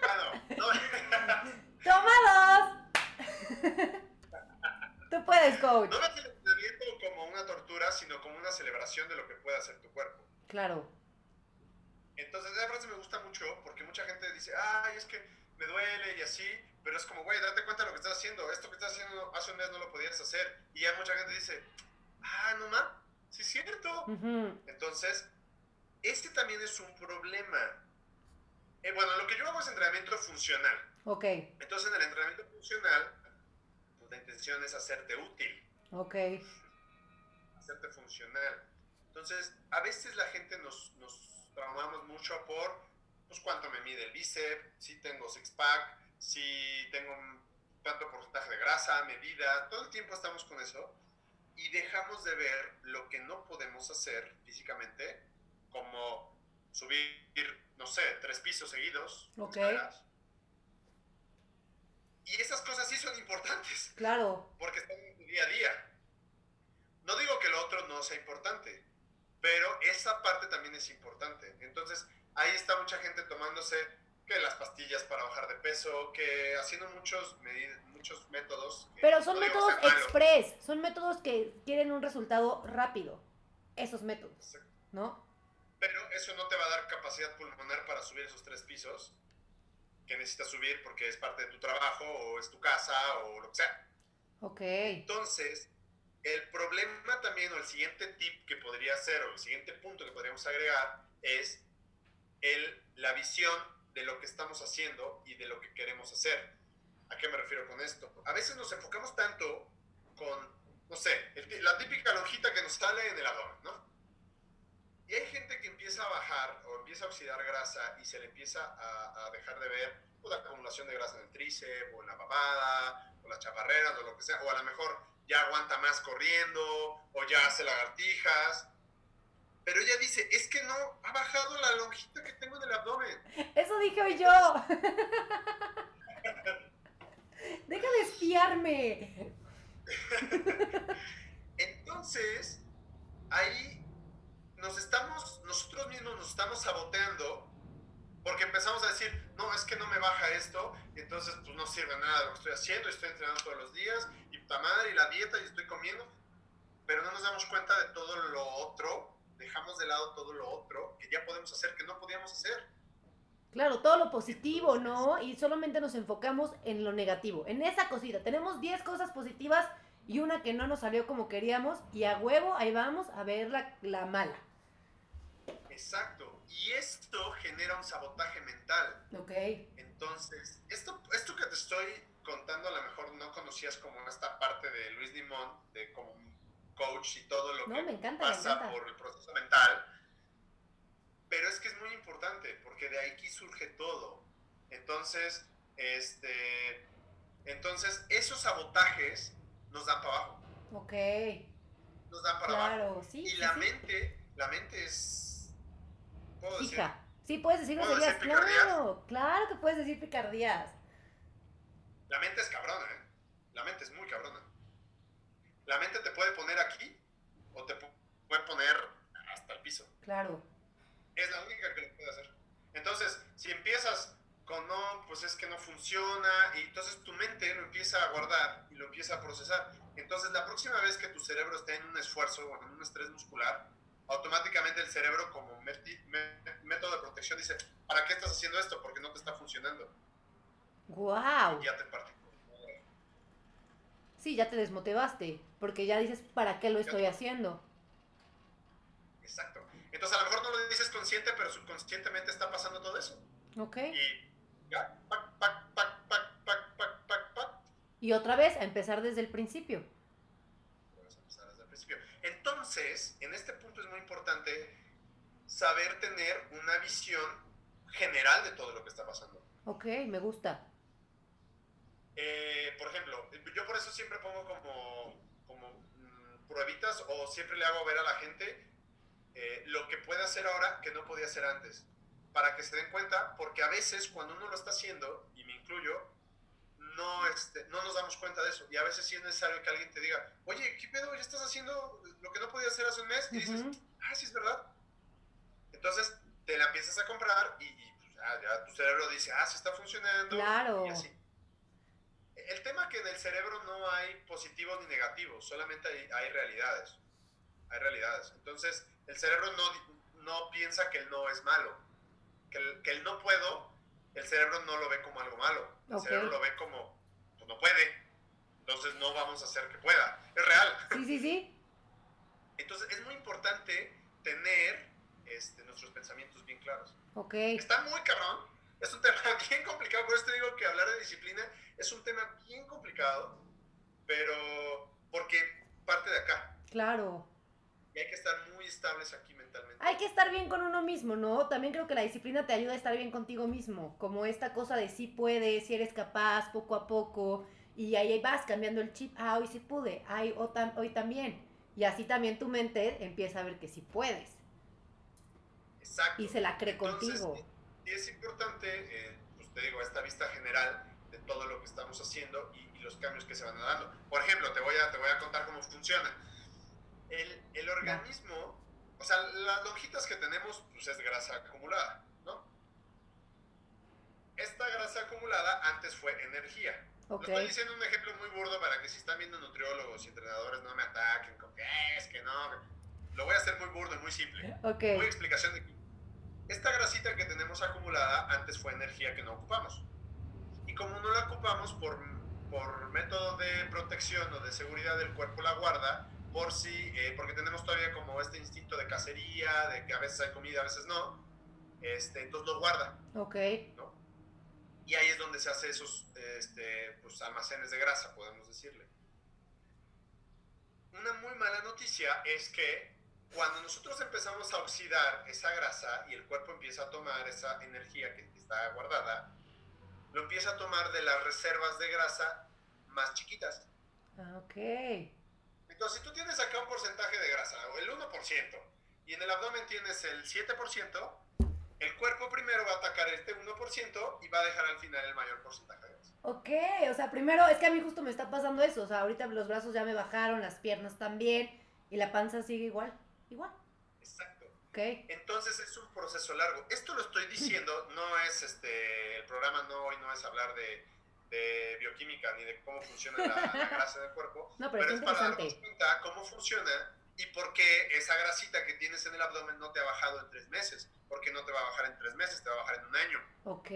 bueno, no... ¡Toma dos! Tú puedes, coach. No ves el entrenamiento como una tortura, sino como una celebración de lo que puede hacer tu cuerpo. Claro. Entonces, esa frase me gusta mucho porque mucha gente dice, ay, es que me duele y así, pero es como, güey, date cuenta de lo que estás haciendo. Esto que estás haciendo hace un mes no lo podías hacer. Y ya mucha gente dice, ah, no más, sí es cierto. Entonces, este también es un problema. Eh, bueno, lo que yo hago es entrenamiento funcional. Ok. Entonces, en el entrenamiento funcional, la intención es hacerte útil. Ok. Hacerte funcional. Entonces, a veces la gente nos, nos traumamos mucho por, pues, cuánto me mide el bíceps, si tengo six-pack, si tengo tanto porcentaje de grasa, medida, todo el tiempo estamos con eso y dejamos de ver lo que no podemos hacer físicamente, como subir, no sé, tres pisos seguidos. Ok. Y esas cosas sí son importantes. Claro. Porque están en tu día a día. No digo que lo otro no sea importante, pero esa parte también es importante. Entonces, ahí está mucha gente tomándose que las pastillas para bajar de peso, que haciendo muchos, muchos métodos. Pero son métodos express, son métodos que quieren un resultado rápido. Esos métodos, ¿no? Pero eso no te va a dar capacidad pulmonar para subir esos tres pisos que necesitas subir porque es parte de tu trabajo o es tu casa o lo que sea. Ok. Entonces, el problema también, o el siguiente tip que podría ser, o el siguiente punto que podríamos agregar, es el, la visión de lo que estamos haciendo y de lo que queremos hacer. ¿A qué me refiero con esto? A veces nos enfocamos tanto con, no sé, la típica lonjita que nos sale en el abdomen, ¿no? Y hay gente que empieza a bajar o empieza a oxidar grasa y se le empieza a, a dejar de ver pues, la acumulación de grasa en el tríceps o en la papada o las chaparreras o lo que sea, o a lo mejor ya aguanta más corriendo o ya hace lagartijas. Pero ella dice, es que no, ha bajado la lonjita que tengo en el abdomen. Eso dije hoy yo. Espiarme. Entonces, ahí nos estamos, nosotros mismos nos estamos saboteando porque empezamos a decir, no, es que no me baja esto, entonces pues no sirve nada lo que estoy haciendo, estoy entrenando todos los días, y puta madre, y la dieta, y estoy comiendo, pero no nos damos cuenta de todo lo otro, dejamos de lado todo lo otro que ya podemos hacer, que no podíamos hacer. Claro, todo lo positivo, ¿no? Y solamente nos enfocamos en lo negativo, en esa cosita. Tenemos 10 cosas positivas y una que no nos salió como queríamos, y a huevo ahí vamos a ver la, la mala. Exacto. Y esto genera un sabotaje mental. Ok. Entonces, esto, esto que te estoy contando a lo mejor no conocías como esta parte de Luis Limón, de como coach y todo lo No, que me encanta, me pasa por el proceso mental. Pero es que es muy importante, porque de aquí surge todo. Entonces, este, entonces esos sabotajes nos dan para abajo, Ok. nos dan para abajo. Claro, sí. Y sí, la sí. mente, la mente es, puedo decir. Sí, puedes decir ¿Puedo groserías, claro. Claro que puedes decir picardías. La mente es cabrona, ¿eh? La mente es muy cabrona. La mente te puede poner aquí o te pu- puede poner hasta el piso. Claro. Es la única que lo puede hacer. Entonces, si empiezas con no, pues es que no funciona, y entonces tu mente lo empieza a guardar y lo empieza a procesar. Entonces, la próxima vez que tu cerebro esté en un esfuerzo o en un estrés muscular, automáticamente el cerebro, como método de protección, dice: ¿Para qué estás haciendo esto? Porque no te está funcionando. Wow. Y ya te partí. Sí, ya te desmotivaste. Porque ya dices, ¿para qué lo estoy haciendo? Exacto. Entonces a lo mejor no lo dices consciente, pero subconscientemente está pasando todo eso. Ok. Y ya, pac, pac, pac, pac, pac, pac, pac, pac. Y otra vez, a empezar desde el principio. Vamos a empezar desde el principio. Entonces, en este punto es muy importante saber tener una visión general de todo lo que está pasando. Ok, me gusta. Eh, por ejemplo, yo por eso siempre pongo como, como mm, pruebitas o siempre le hago ver a la gente eh, lo que puede hacer ahora que no podía hacer antes. Para que se den cuenta, porque a veces cuando uno lo está haciendo, y me incluyo, no, este, no nos damos cuenta de eso. Y a veces sí es necesario que alguien te diga, oye, ¿qué pedo? ¿Ya estás haciendo lo que no podías hacer hace un mes? Y dices, Ujú. ah, sí es verdad. Entonces te la empiezas a comprar y, y, pues, ya, ya tu cerebro dice, ah, sí está funcionando. Claro. Y así. El tema que en el cerebro no hay positivos ni negativos, solamente hay, hay realidades. Hay realidades. Entonces, el cerebro no, no piensa que el no es malo. Que el, que el no puedo, el cerebro no lo ve como algo malo. El Ok. cerebro lo ve como, pues no puede. Entonces no vamos a hacer que pueda. Es real. Sí, sí, sí. Entonces es muy importante tener este, nuestros pensamientos bien claros. Ok. Está muy cabrón. Es un tema bien complicado. Por eso te digo que hablar de disciplina es un tema bien complicado. Pero porque parte de acá. Claro. Hay que estar muy estables aquí mentalmente. Hay que estar bien con uno mismo, ¿no? También creo que la disciplina te ayuda a estar bien contigo mismo. Como esta cosa de si puedes, si eres capaz, poco a poco. Y ahí vas cambiando el chip. Ah, hoy sí pude. Ay, o tam- hoy también. Y así también tu mente empieza a ver que sí puedes. Exacto. Y se la cree Entonces, contigo. Y es importante, eh, pues te digo, esta vista general de todo lo que estamos haciendo y, y los cambios que se van dando. Por ejemplo, te voy a, te voy a contar cómo funciona. El, el organismo, o sea, las lonjitas que tenemos, pues es grasa acumulada, ¿no? Esta grasa acumulada antes fue energía. Ok. Lo estoy diciendo un ejemplo muy burdo para que si están viendo nutriólogos y entrenadores no me ataquen con que "Eh, es que no. Lo voy a hacer muy burdo y muy simple. Ok. Muy explicación de aquí. Esta grasita que tenemos acumulada antes fue energía que no ocupamos. Y como no la ocupamos por, por método de protección o de seguridad del cuerpo la guarda, por si, eh, porque tenemos todavía como este instinto de cacería, de que a veces hay comida, a veces no, este, entonces lo guarda. Ok. ¿no? Y ahí es donde se hace esos este, pues, almacenes de grasa, podemos decirle. Una muy mala noticia es que cuando nosotros empezamos a oxidar esa grasa y el cuerpo empieza a tomar esa energía que está guardada, lo empieza a tomar de las reservas de grasa más chiquitas. Ah, ok. Entonces, si tú tienes acá un porcentaje de grasa, o el 1%, y en el abdomen tienes el 7%, el cuerpo primero va a atacar este 1% y va a dejar al final el mayor porcentaje de grasa. Ok, o sea, primero, es que a mí justo me está pasando eso, o sea, ahorita los brazos ya me bajaron, las piernas también, y la panza sigue igual, igual. Exacto. Ok. Entonces es un proceso largo. Esto lo estoy diciendo, no es este, el programa no hoy no es hablar de, de bioquímica ni de cómo funciona la, la grasa del cuerpo, No, pero, pero es para darnos cuenta cómo funciona y por qué esa grasita que tienes en el abdomen no te ha bajado en tres meses, porque no te va a bajar en tres meses, te va a bajar en un año Ok,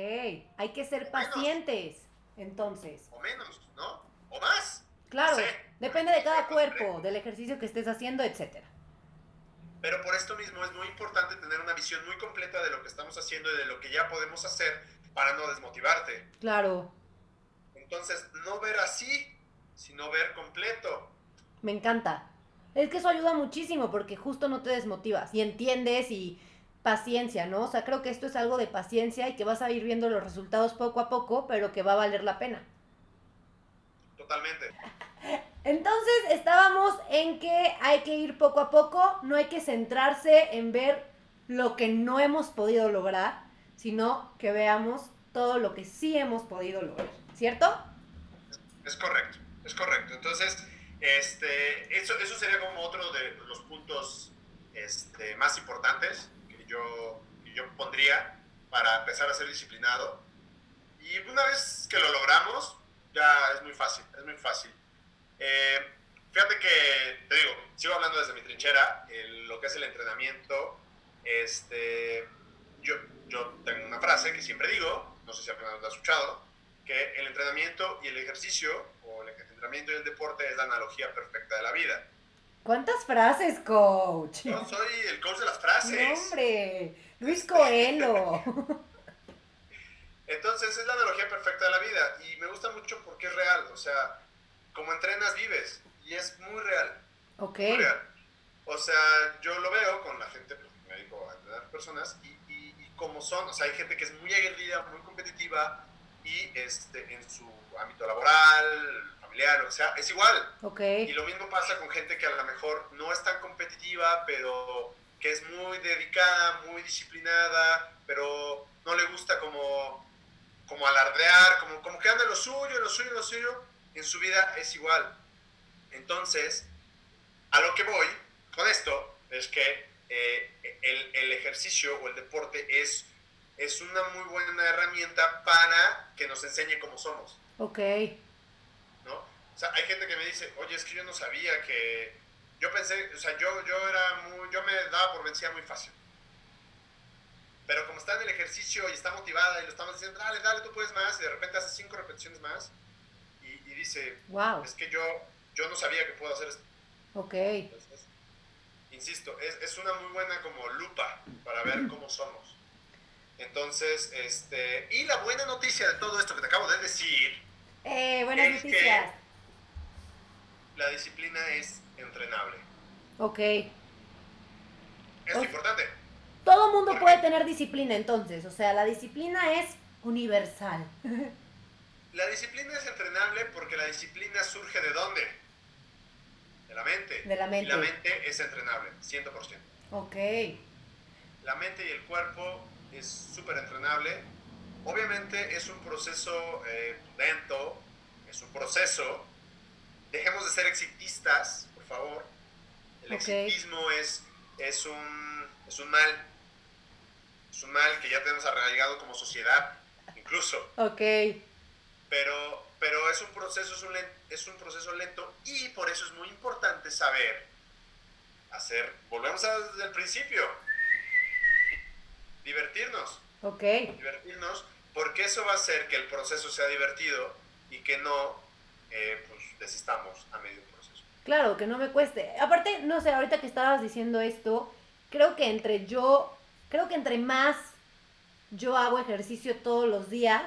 hay que ser pacientes, entonces. o menos, ¿no? O más. Claro, depende de cada Sí, cuerpo, del ejercicio que estés haciendo, etcétera. Pero por esto mismo es muy importante tener una visión muy completa de lo que estamos haciendo y de lo que ya podemos hacer para no desmotivarte. Claro, Entonces, no ver así, sino ver completo. me encanta. Es que eso ayuda muchísimo porque justo no te desmotivas y entiendes y paciencia, ¿no? O sea, creo que esto es algo de paciencia y que vas a ir viendo los resultados poco a poco, pero que va a valer la pena. Totalmente. Entonces estábamos en que hay que ir poco a poco, no hay que centrarse en ver lo que no hemos podido lograr, sino que veamos todo lo que sí hemos podido lograr, ¿cierto? Es correcto, es correcto. Entonces, este, eso, eso sería como otro de los puntos este, más importantes que yo, yo pondría para empezar a ser disciplinado. Y una vez que lo logramos, ya es muy fácil, es muy fácil. Eh, fíjate que, te digo, sigo hablando desde mi trinchera, lo que es el entrenamiento. Este, yo, yo tengo una frase que siempre digo, no sé si apenas lo has escuchado, que el entrenamiento y el ejercicio, o el entrenamiento y el deporte, es la analogía perfecta de la vida. ¿Cuántas frases, coach? Yo soy el coach de las frases. No, hombre, Luis Coelho. Entonces es la analogía perfecta de la vida y me gusta mucho porque es real, o sea, como entrenas vives y es muy real, ok, muy real. O sea, yo lo veo con la gente, pues, me dedico a entrenar personas y, y, y como son, o sea, hay gente que es muy aguerrida, muy competitiva y este, en su ámbito laboral, familiar, o sea, es igual. ok, Y lo mismo pasa con gente que a lo mejor no es tan competitiva, pero que es muy dedicada, muy disciplinada, pero no le gusta como, como alardear, como, como que anda en lo suyo, en lo suyo, en lo suyo. En su vida es igual. Entonces, a lo que voy con esto es que eh, el, el ejercicio o el deporte es, es una muy buena herramienta para que nos enseñe cómo somos. ok, ¿no? O sea, hay gente que me dice, oye, es que yo no sabía que... Yo pensé, o sea, yo, yo era muy... Yo me daba por vencida muy fácil. Pero como está en el ejercicio y está motivada y lo estamos diciendo, dale, dale, tú puedes más, y de repente hace cinco repeticiones más y, y dice, wow, es que yo, yo no sabía que puedo hacer esto. ok, Entonces, insisto, es, es una muy buena como lupa para ver cómo somos. Entonces, este... Y la buena noticia de todo esto que te acabo de decir eh, buenas Es que- noticias, la disciplina es entrenable. ok. Es importante. Todo mundo puede tener disciplina entonces, o sea, la disciplina es universal. La disciplina es entrenable porque la disciplina surge de dónde? De la mente. De la Y mente. la mente es entrenable, 100%. Ok, La mente y el cuerpo es súper entrenable. Obviamente es un proceso eh, lento, es un proceso. Dejemos de ser exitistas, por favor. El exitismo es, es, un, es un mal. Es un mal que ya tenemos arraigado como sociedad, incluso. ok, pero, pero es un proceso, es un, es un proceso lento y por eso es muy importante saber hacer, volvemos a desde el principio, divertirnos, ok, divertirnos, porque eso va a hacer que el proceso sea divertido y que no, eh, pues, desistamos a medio proceso. Claro, que no me cueste. Aparte, no sé, ahorita que estabas diciendo esto, creo que entre yo, creo que entre más yo hago ejercicio todos los días,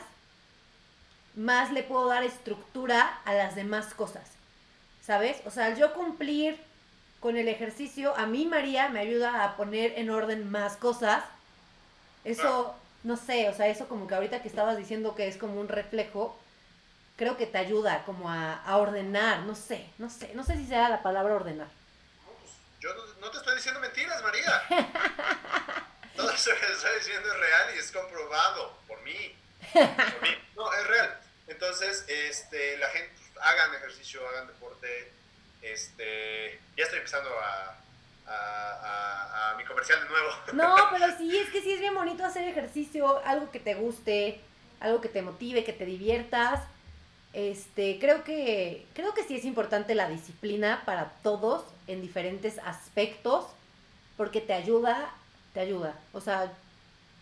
más le puedo dar estructura a las demás cosas. ¿Sabes? O sea, al yo cumplir con el ejercicio, a mí María me ayuda a poner en orden más cosas. Eso, no sé, o sea, eso como que ahorita que estabas diciendo que es como un reflejo, creo que te ayuda como a, a ordenar, no sé, no sé, no sé si sea la palabra ordenar. No, pues, yo no, no te estoy diciendo mentiras, María. Todo eso que estoy diciendo es real y es comprobado por mí. Por mí. No, es real. Entonces, este, la gente, hagan ejercicio, hagan deporte. Este, ya estoy empezando a, a, mi comercial de nuevo. No, pero sí, es que sí es bien bonito hacer ejercicio, algo que te guste, algo que te motive, que te diviertas. Este, creo que creo que sí es importante la disciplina para todos en diferentes aspectos porque te ayuda, te ayuda. O sea,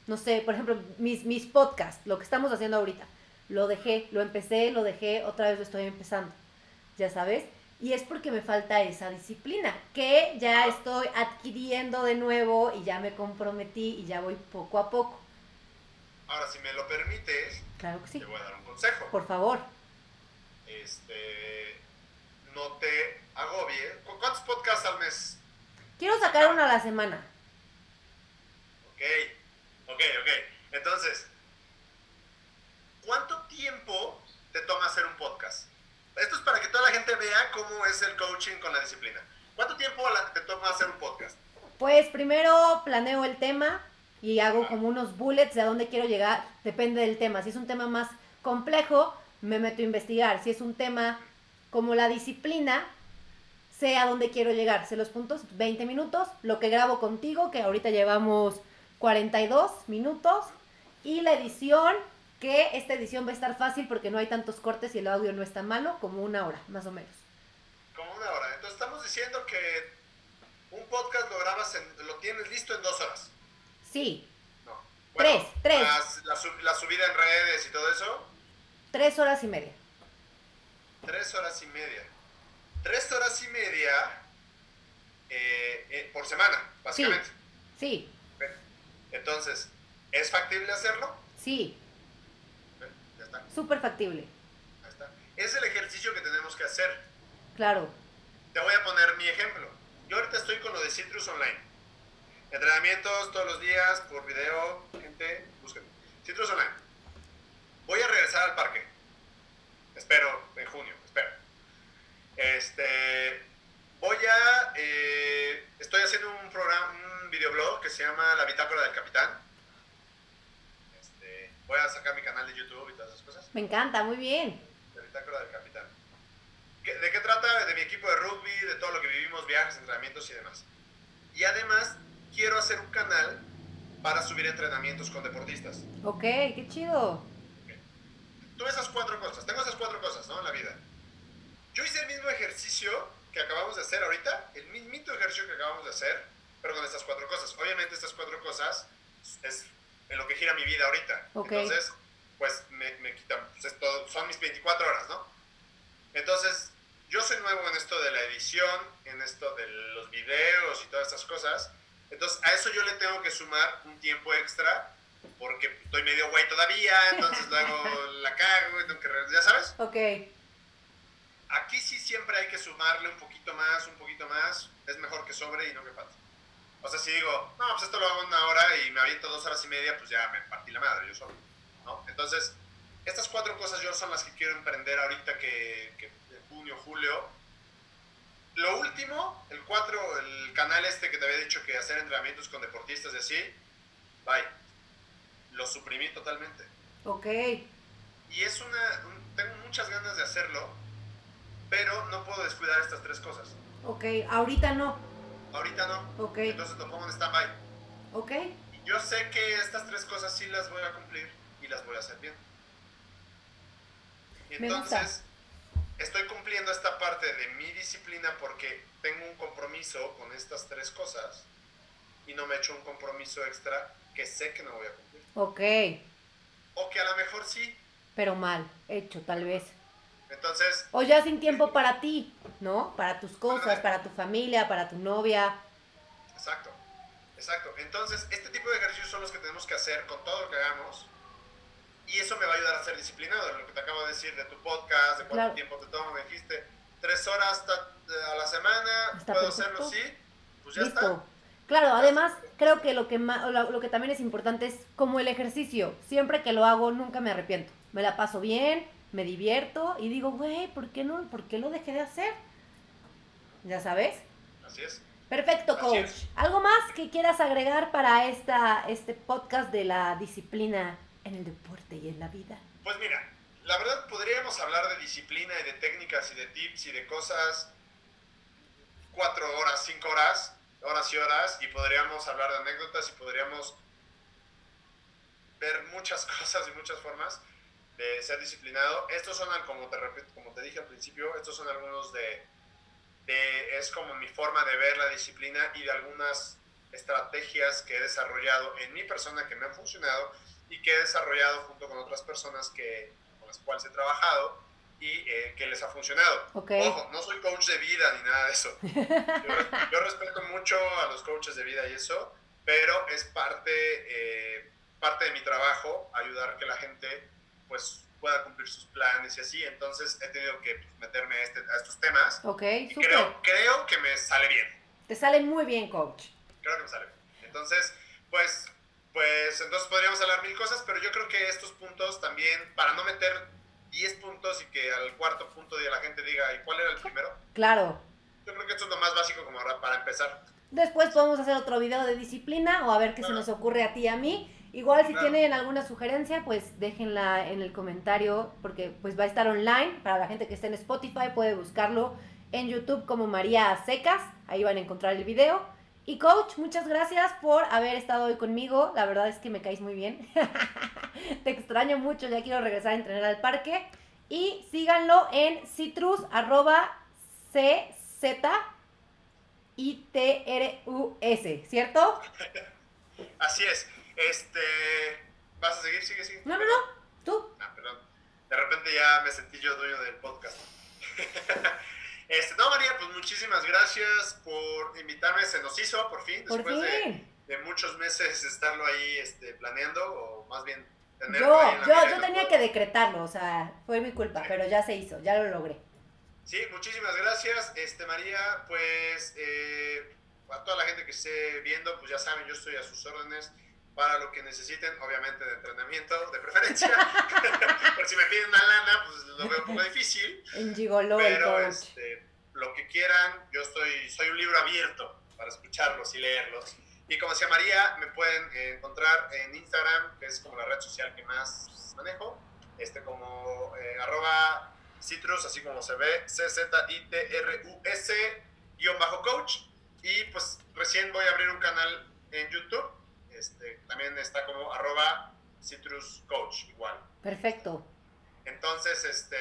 no sé, por ejemplo, mis mis podcasts, lo que estamos haciendo ahorita, lo dejé, lo empecé, lo dejé, otra vez lo estoy empezando. Ya sabes? Y es porque me falta esa disciplina, que ya estoy adquiriendo de nuevo y ya me comprometí y ya voy poco a poco. Ahora, si me lo permites, Claro que sí. te voy a dar un consejo. Por favor. Este, no te agobies. ¿Cu- ¿Cuántos podcasts al mes? Quiero sacar uno a la semana. Ok, ok, ok. Entonces, ¿cuánto tiempo te toma hacer un podcast? Esto es para que toda la gente vea cómo es el coaching con la disciplina. ¿Cuánto tiempo te toma hacer un podcast? Pues primero planeo el tema y hago como unos bullets de a dónde quiero llegar. Depende del tema. Si es un tema más complejo, me meto a investigar. Si es un tema como la disciplina, sé a dónde quiero llegar. Sé los puntos, 20 minutos. Lo que grabo contigo, que ahorita llevamos 42 minutos. Y la edición, que esta edición va a estar fácil porque no hay tantos cortes y el audio no está malo, como una hora, más o menos. Como una hora. Entonces estamos diciendo que un podcast lo grabas, en, lo tienes listo en dos horas. Sí, No. Tres, tres. las- La, sub- la subida en redes y todo eso, tres horas y media. tres horas y media. Tres horas y media eh, eh, por semana, básicamente. Sí, Entonces, ¿es factible hacerlo? sí, está, súper factible. ahí está. Es el ejercicio que tenemos que hacer. Claro. Te voy a poner mi ejemplo. Yo ahorita estoy con lo de Citrus Online. Entrenamientos todos los días por video. Gente, busquen. Citrus Online. Voy a regresar al parque. Espero en junio, espero. Este, voy a, eh, estoy haciendo un programa, un videoblog que se llama La Bitácora del Capitán. Voy a sacar mi canal de YouTube y todas esas cosas. Me encanta, muy bien. La bitácora del capitán. ¿Qué- ¿De qué trata? De mi equipo de rugby, de todo lo que vivimos, viajes, entrenamientos y demás. Y además, quiero hacer un canal para subir entrenamientos con deportistas. Ok, qué chido. Tuve esas cuatro cosas, tengo esas cuatro cosas, ¿no? En la vida. Yo hice el mismo ejercicio que acabamos de hacer ahorita, el mismito ejercicio que acabamos de hacer, pero con estas cuatro cosas. Obviamente estas cuatro cosas es en lo que gira mi vida ahorita. Ok. Entonces, pues me, me quitan, pues, es todo- son mis 24 horas, ¿no? Entonces, yo soy nuevo en esto de la edición, en esto de los videos y todas estas cosas. Entonces, a eso yo le tengo que sumar un tiempo extra porque estoy medio güey todavía, entonces luego la cago y tengo que... ¿Ya sabes? Ok, Aquí sí siempre hay que sumarle un poquito más, un poquito más. Es mejor que sobre y no que falte. O sea, si digo, no, pues esto lo hago en una hora y me aviento dos horas y media, pues ya me partí la madre yo solo. ¿no? Entonces, estas cuatro cosas yo son las que quiero emprender ahorita que, que en junio, julio. Lo último, el 4, el canal este que te había dicho que hacer entrenamientos con deportistas y así, bye. Lo suprimí totalmente. ok. Y es una, un- tengo muchas ganas de hacerlo, pero no puedo descuidar estas tres cosas. Ok, ahorita no. Ahorita no, Ok, entonces lo pongo en stand-by. ok. Y yo sé que estas tres cosas sí las voy a cumplir y las voy a hacer bien. Y entonces, estoy cumpliendo esta parte de mi disciplina porque tengo un compromiso con estas tres cosas y no me echo un compromiso extra que sé que no voy a cumplir. Ok, O que a lo mejor sí. pero mal, hecho tal vez. Entonces... O ya sin tiempo para ti, ¿no? Para tus cosas, para tu familia, para tu novia. Exacto, exacto. Entonces, este tipo de ejercicios son los que tenemos que hacer con todo lo que hagamos. Y eso me va a ayudar a ser disciplinado, lo que te acabo de decir de tu podcast, de cuánto tiempo te toma, me dijiste, tres horas a la semana, puedo hacerlo, sí, pues ya está. Claro, además creo que lo que, lo que también es importante es como el ejercicio. Siempre que lo hago nunca me arrepiento. Me la paso bien, me divierto y digo, güey, ¿por qué no? ¿Por qué lo dejé de hacer? ¿Ya sabes? Así es. Perfecto, coach. ¿Algo más que quieras agregar para esta, este podcast de la disciplina en el deporte y en la vida? Pues mira, la verdad podríamos hablar de disciplina y de técnicas y de tips y de cosas cuatro horas, cinco horas, horas y horas, y podríamos hablar de anécdotas y podríamos ver muchas cosas y muchas formas de ser disciplinado. Estos son, como te, como te dije al principio, estos son algunos de, de, es como mi forma de ver la disciplina y de algunas estrategias que he desarrollado en mi persona que me han funcionado y que he desarrollado junto con otras personas que, con las cuales he trabajado y eh, que les ha funcionado. Ojo, no soy coach de vida ni nada de eso. Yo, respeto mucho a los coaches de vida y eso, pero es parte, eh, parte de mi trabajo ayudar que la gente pues pueda cumplir sus planes y así. Entonces he tenido que meterme a, este, a estos temas. Ok, y creo, creo que me sale bien. Te sale muy bien, coach. Creo que me sale bien. Entonces, pues, pues entonces podríamos hablar mil cosas, pero yo creo que estos puntos también, para no meter 10 puntos y que al cuarto punto de la gente diga, ¿y cuál era el primero? Claro. Yo creo que esto es lo más básico como para empezar. Después podemos hacer otro video de disciplina o a ver qué se nos ocurre a ti y a mí. Igual si tienen alguna sugerencia, pues déjenla en el comentario porque pues va a estar online. Para la gente que esté en Spotify puede buscarlo en YouTube como María Secas. Ahí van a encontrar el video. Y coach, muchas gracias por haber estado hoy conmigo. La verdad es que me caes muy bien. Te extraño mucho, ya quiero regresar a entrenar al parque. Y síganlo en citrus arroba c z i t r u s, ¿cierto? Así es. Este. ¿Vas a seguir? Sigue, sigue. No, no, no. Tú. Ah, perdón. De repente ya me sentí yo dueño del podcast. este, no, María, pues muchísimas gracias por invitarme. Se nos hizo por fin, después De, muchos meses estarlo ahí este, planeando, o más bien tenerlo yo, ahí Yo, yo tenía que decretarlo, o sea, fue mi culpa, pero ya se hizo, ya lo logré. Sí, muchísimas gracias, este María, pues eh, a toda la gente que esté viendo, pues ya saben, yo estoy a sus órdenes para lo que necesiten, obviamente de entrenamiento, de preferencia. Por si me piden una lana, pues lo veo un poco difícil. En Gigolo Pero este, lo que quieran, yo estoy, soy un libro abierto para escucharlos y leerlos. Y como decía María, me pueden encontrar en Instagram, que es como la red social que más manejo, este como eh, arroba citrus, así como se ve, C-Z-I-T-R-U-S, guion bajo coach. Y pues recién voy a abrir un canal en YouTube este, también está como arroba Citrus Coach, igual. Perfecto. Entonces, este,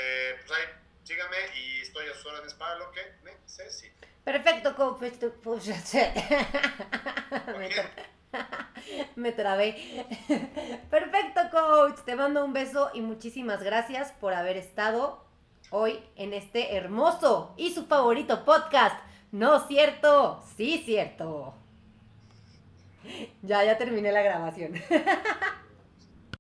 pues ahí, síganme y estoy a sus órdenes para lo que necesite. Perfecto, coach. Pues, Me trabé. Perfecto, coach. Te mando un beso y muchísimas gracias por haber estado hoy en este hermoso y su favorito podcast. No cierto, sí cierto. Ya, ya terminé la grabación.